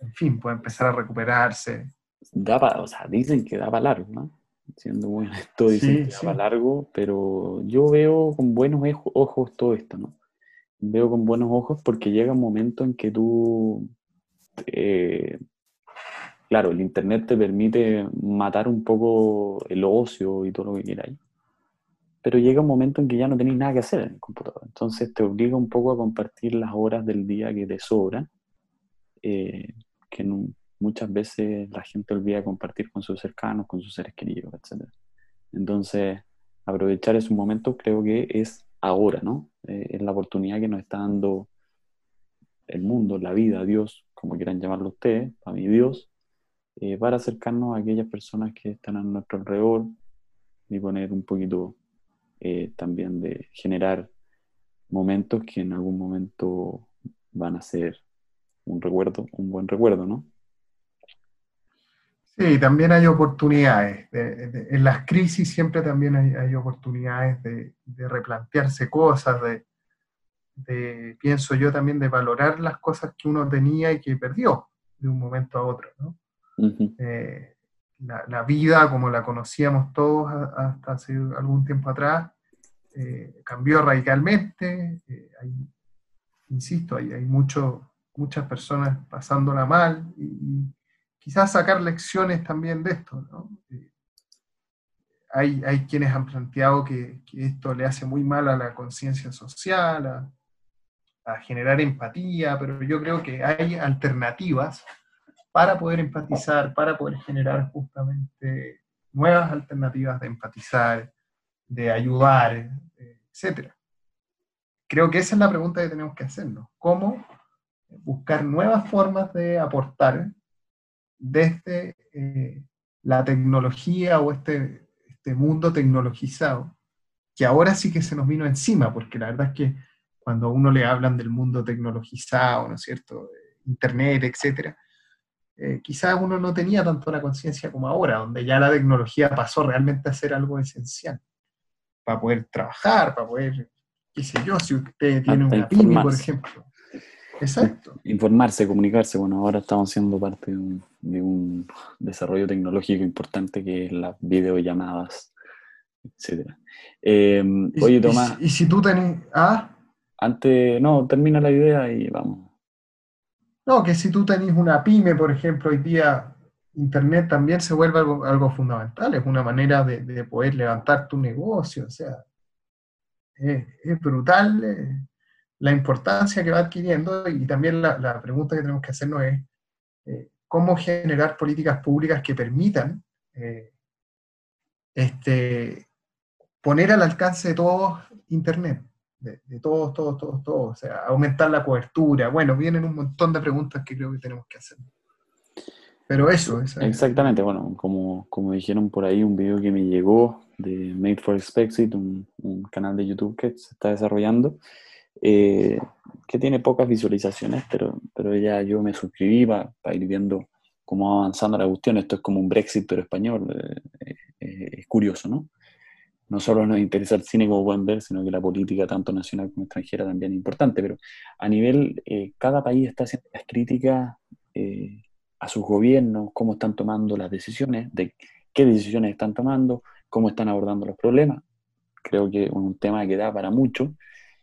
en fin, pueda empezar a recuperarse. Da o sea, dicen que da para largo, ¿no? siendo muy honesto, dicen que va largo, pero yo veo con buenos ojos todo esto, ¿no? Veo con buenos ojos porque llega un momento en que tú, eh, claro, el Internet te permite matar un poco el ocio y todo lo que quieras, pero llega un momento en que ya no tenéis nada que hacer en el computador, entonces te obliga un poco a compartir las horas del día que te sobran, eh, que muchas veces la gente olvida compartir con sus cercanos, con sus seres queridos, etc. Entonces, aprovechar ese momento creo que es ahora, ¿no? Eh, es la oportunidad que nos está dando el mundo, la vida, Dios, como quieran llamarlo ustedes, para mí Dios, eh, para acercarnos a aquellas personas que están a nuestro alrededor y poner un poquito eh, también de generar momentos que en algún momento van a ser un recuerdo, un buen recuerdo, ¿no? Sí, también hay oportunidades. en las crisis siempre también hay, oportunidades de, replantearse cosas, de, pienso yo también, de valorar las cosas que uno tenía y que perdió de un momento a otro. Eh, la, vida, como la conocíamos todos hasta hace algún tiempo atrás, eh, cambió radicalmente. Eh, insisto, hay, hay mucho, muchas personas pasándola mal y quizás sacar lecciones también de esto. ¿no? Eh, hay, hay, quienes han planteado que, esto le hace muy mal a la conciencia social, a, generar empatía, pero yo creo que hay alternativas para poder empatizar, para poder generar justamente nuevas alternativas de empatizar, de ayudar, etc. Creo que esa es la pregunta que tenemos que hacernos. ¿Cómo buscar nuevas formas de aportar desde eh, la tecnología o este, este mundo tecnologizado, que ahora sí que se nos vino encima, porque la verdad es que cuando a uno le hablan del mundo tecnologizado, ¿no es cierto? Internet, etcétera, eh, quizás uno no tenía tanto la conciencia como ahora, donde ya la tecnología pasó realmente a ser algo esencial para poder trabajar, para poder, qué sé yo, si usted tiene una pyme, por ejemplo, Exacto. Informarse, comunicarse. Bueno, ahora estamos siendo parte de un, desarrollo tecnológico importante que es las videollamadas, etc. Em, oye, Tomás. ¿Y, si tú tenés. Ah? Antes, no, termina la idea y vamos. No, que si tú tenés una pyme, por ejemplo, hoy día Internet también se vuelve algo, fundamental, es una manera de, poder levantar tu negocio, o sea, es, brutal. Eh, la importancia que va adquiriendo y también la, pregunta que tenemos que hacernos es eh, cómo generar políticas públicas que permitan eh, este, poner al alcance de todos Internet, de, todos, todos, todos, todos, o sea, aumentar la cobertura. Bueno, vienen un montón de preguntas que creo que tenemos que hacer. Pero eso es... Exactamente, bueno, como, como dijeron por ahí, un video que me llegó de Made for Expexit, un, un canal de YouTube que se está desarrollando, eh, que tiene pocas visualizaciones, pero, pero ya yo me suscribí para, ir viendo cómo va avanzando la cuestión. Esto es como un Brexit, pero español. Eh, eh, es curioso, ¿no? No solo nos interesa el cine, como pueden ver, sino que la política, tanto nacional como extranjera, también es importante. Pero a nivel, cada país está haciendo las críticas a sus gobiernos, cómo están tomando las decisiones, de qué decisiones están tomando, cómo están abordando los problemas. Creo que es un tema que da para mucho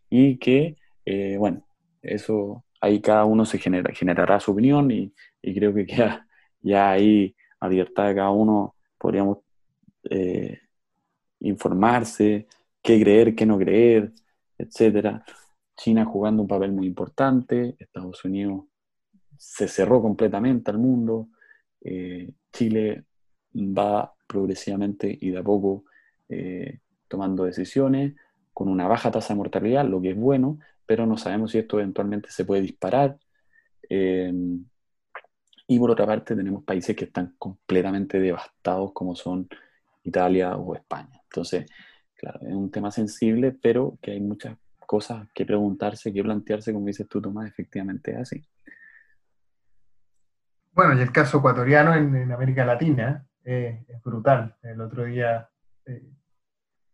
y que, eh, bueno, eso ahí cada uno se genera, generará su opinión y, creo que queda ya ahí a libertad de cada uno, podríamos eh, informarse, qué creer, qué no creer, etcétera. China jugando un papel muy importante, Estados Unidos se cerró completamente al mundo, eh, Chile va progresivamente y de a poco tomando decisiones, con una baja tasa de mortalidad, lo que es bueno, pero no sabemos si esto eventualmente se puede disparar. Eh, y por otra parte tenemos países que están completamente devastados como son Italia o España. Entonces, claro, es un tema sensible, pero que hay muchas cosas que preguntarse, que plantearse, como dices tú, Tomás, efectivamente es así. Bueno, y el caso ecuatoriano en, América Latina eh, es brutal. El otro día eh,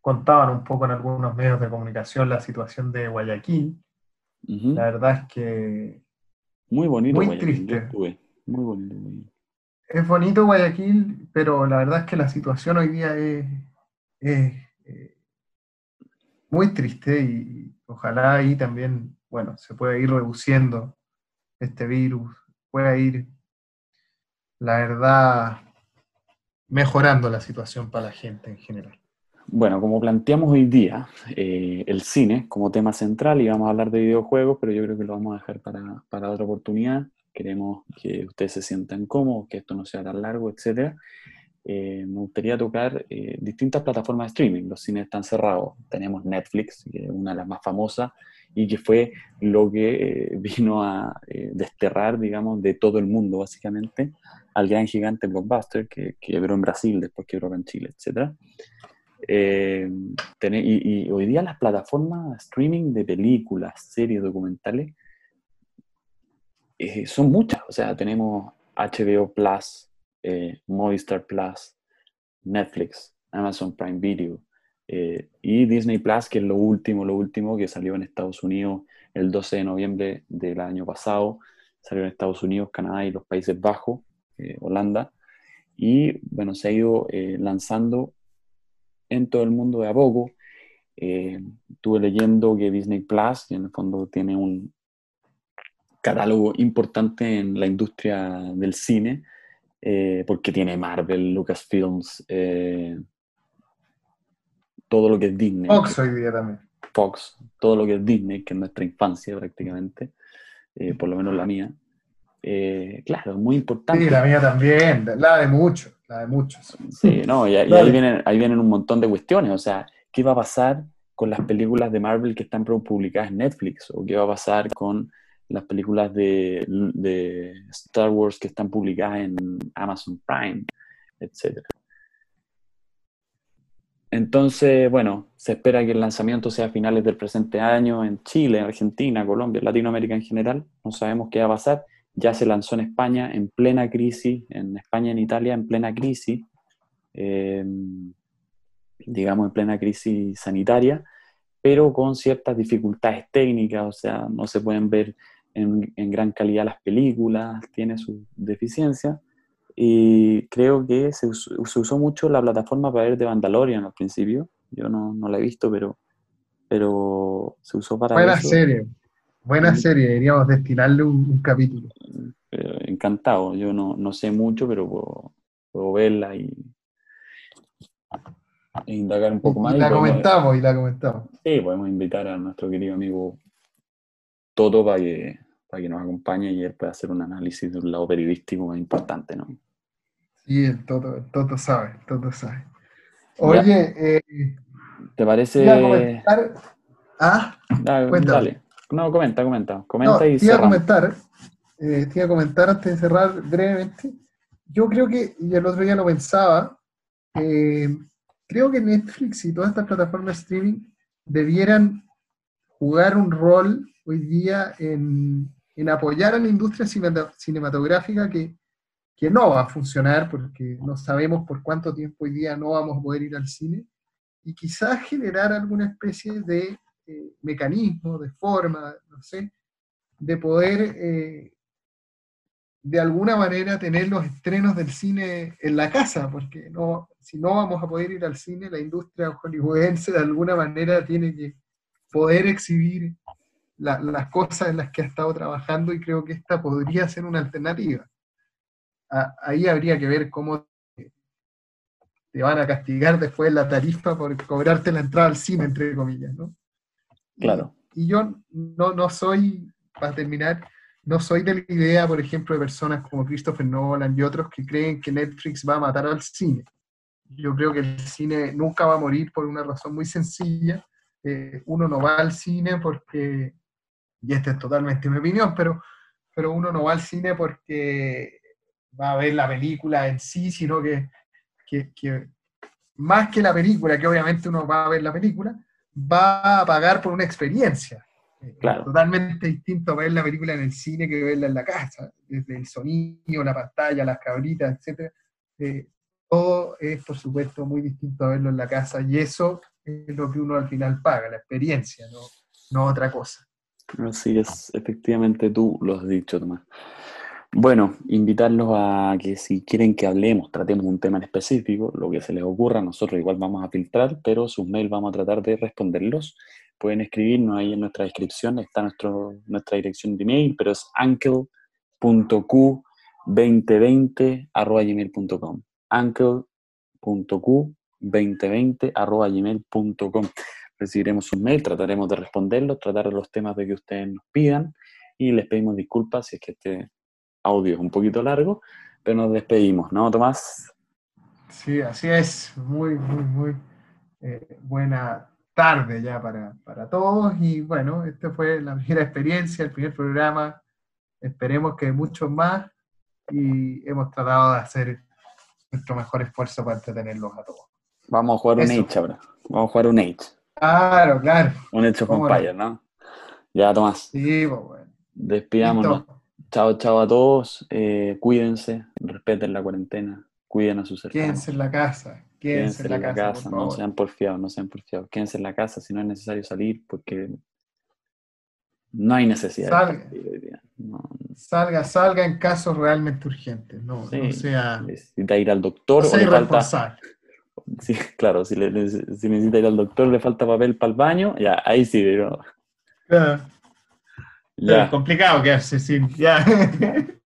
contaban un poco en algunos medios de comunicación la situación de Guayaquil. La verdad es que... Muy bonito. Muy triste. Muy bonito. Es bonito Guayaquil, pero la verdad es que la situación hoy día es, eh, muy triste y ojalá ahí también, bueno, se pueda ir reduciendo este virus, pueda ir, la verdad, mejorando la situación para la gente en general. Bueno, como planteamos hoy día, eh, el cine como tema central, y vamos a hablar de videojuegos, pero yo creo que lo vamos a dejar para, otra oportunidad. Queremos que ustedes se sientan cómodos, que esto no sea tan largo, etc. eh, me gustaría tocar eh, distintas plataformas de streaming. Los cines están cerrados. Tenemos Netflix, que es una de las más famosas, y que fue lo que vino a desterrar, digamos, de todo el mundo, básicamente, al gran gigante Blockbuster, que quebró en Brasil, después quebró en Chile, etc. y, y, hoy día las plataformas de streaming de películas, series, documentales, son muchas. O sea, tenemos HBO Plus, eh, Movistar Plus, Netflix, Amazon Prime Video eh, y Disney Plus, que es lo último, lo último que salió en Estados Unidos el 12 de noviembre del año pasado. Salió en Estados Unidos, Canadá y los Países Bajos, eh, Holanda. Y bueno, se ha ido lanzando en todo el mundo de a poco. estuve leyendo que Disney Plus, en el fondo tiene un catálogo importante en la industria del cine, eh, porque tiene Marvel, Lucasfilms, eh, todo lo que es Disney. Fox hoy día también. Fox, todo lo que es Disney, que es nuestra infancia prácticamente, eh, por lo menos la mía. claro, es muy importante. Sí, la mía también, la de muchos, la de muchos. Sí, no, y, ahí, vienen, ahí vienen un montón de cuestiones, o sea, ¿qué va a pasar con las películas de Marvel que están publicadas en Netflix? ¿O qué va a pasar con las películas de, Star Wars que están publicadas en Amazon Prime, etc. Entonces, bueno, se espera que el lanzamiento sea a finales del presente año en Chile, Argentina, Colombia, Latinoamérica en general. No sabemos qué va a pasar. Ya se lanzó en España en plena crisis, en España en Italia en plena crisis, em, digamos en plena crisis sanitaria, pero con ciertas dificultades técnicas, o sea, no se pueden ver en, gran calidad las películas, tiene su deficiencia. Y creo que se usó, mucho la plataforma para ver de Mandalorian al principio. Yo no, no la he visto, pero, pero se usó para Buena serie, buena serie, deberíamos destinarle un, capítulo. encantado, yo no, no, sé mucho, pero puedo, verla y, e indagar un poco más. Y la comentamos, y la comentamos. Sí, podemos invitar a nuestro querido amigo Toto para que, para que nos acompañe y él pueda hacer un análisis de un lado periodístico más importante, ¿no? Sí, el Toto, sabe, Toto sabe. Oye, eh, ¿te parece...? Ah, dale. No, comenta, comenta. Comenta y te iba a comentar, eh, te iba a comentar antes de cerrar brevemente. Yo creo que, y el otro día lo pensaba, eh, creo que Netflix y todas estas plataformas de streaming debieran jugar un rol hoy día en, en apoyar a la industria cinematográfica que, que, no va a funcionar porque no sabemos por cuánto tiempo hoy día no vamos a poder ir al cine, y quizás generar alguna especie de eh, mecanismo, de forma, no sé, de poder eh, de alguna manera tener los estrenos del cine en la casa, porque no, si no vamos a poder ir al cine, la industria hollywoodense de alguna manera tiene que poder exhibir las cosas en las que ha estado trabajando y creo que esta podría ser una alternativa. ahí habría que ver cómo te van a castigar después la tarifa por cobrarte la entrada al cine, entre comillas, ¿no? Claro. Y, yo no, no soy, para terminar, no soy de la idea, por ejemplo, de personas como Christopher Nolan y otros que creen que Netflix va a matar al cine. Yo creo que el cine nunca va a morir por una razón muy sencilla. Eh, uno no va al cine porque y esta es totalmente mi opinión, pero, pero uno no va al cine porque va a ver la película en sí, sino que, que, más que la película, que obviamente uno va a ver la película, va a pagar por una experiencia. Claro. Totalmente distinto ver la película en el cine que verla en la casa, desde el sonido, la pantalla, las cabritas, etc. Eh, todo es, por supuesto, muy distinto a verlo en la casa y eso es lo que uno al final paga, la experiencia, no, no otra cosa. Así es, efectivamente tú lo has dicho, Tomás. Bueno, invitarlos a que si quieren que hablemos, tratemos un tema en específico, lo que se les ocurra, nosotros igual vamos a filtrar, pero sus mails vamos a tratar de responderlos. Pueden escribirnos ahí en nuestra descripción, está nuestro, nuestra dirección de email, pero es uncle.q2020.gmail.com uncle.q2020.gmail.com recibiremos un mail, trataremos de responderlos, tratar los temas de que ustedes nos pidan y les pedimos disculpas si es que este audio es un poquito largo, pero nos despedimos, ¿no, Tomás? Sí, así es. Muy, muy, muy eh, buena tarde ya para, para todos. Y bueno, esta fue la primera experiencia, el primer programa. Esperemos que muchos más. Y hemos tratado de hacer nuestro mejor esfuerzo para entretenerlos a todos. Vamos a jugar un. Age ahora. Vamos a jugar un Age. Claro, claro. Un of ¿Cómo no? Ya, Tomás, Sí, pues bueno. despidámonos. Listo. Chao, chao a todos. eh, cuídense, respeten la cuarentena, cuiden a sus cercanos. Quédense en la casa. Quédense, en la casa, por no sean porfiados, no sean porfiados. Quédense en la casa si no es necesario salir, porque no hay necesidad Salga. No, Salga, salga en casos realmente urgentes. No, Sí. no sea, necesita ir al doctor no o le falta. Sí, claro, si, le- le- si necesita ir al doctor, le falta papel para el baño, ya, ahí sí, pero Claro. ya. Es complicado quedarse sin. Ya.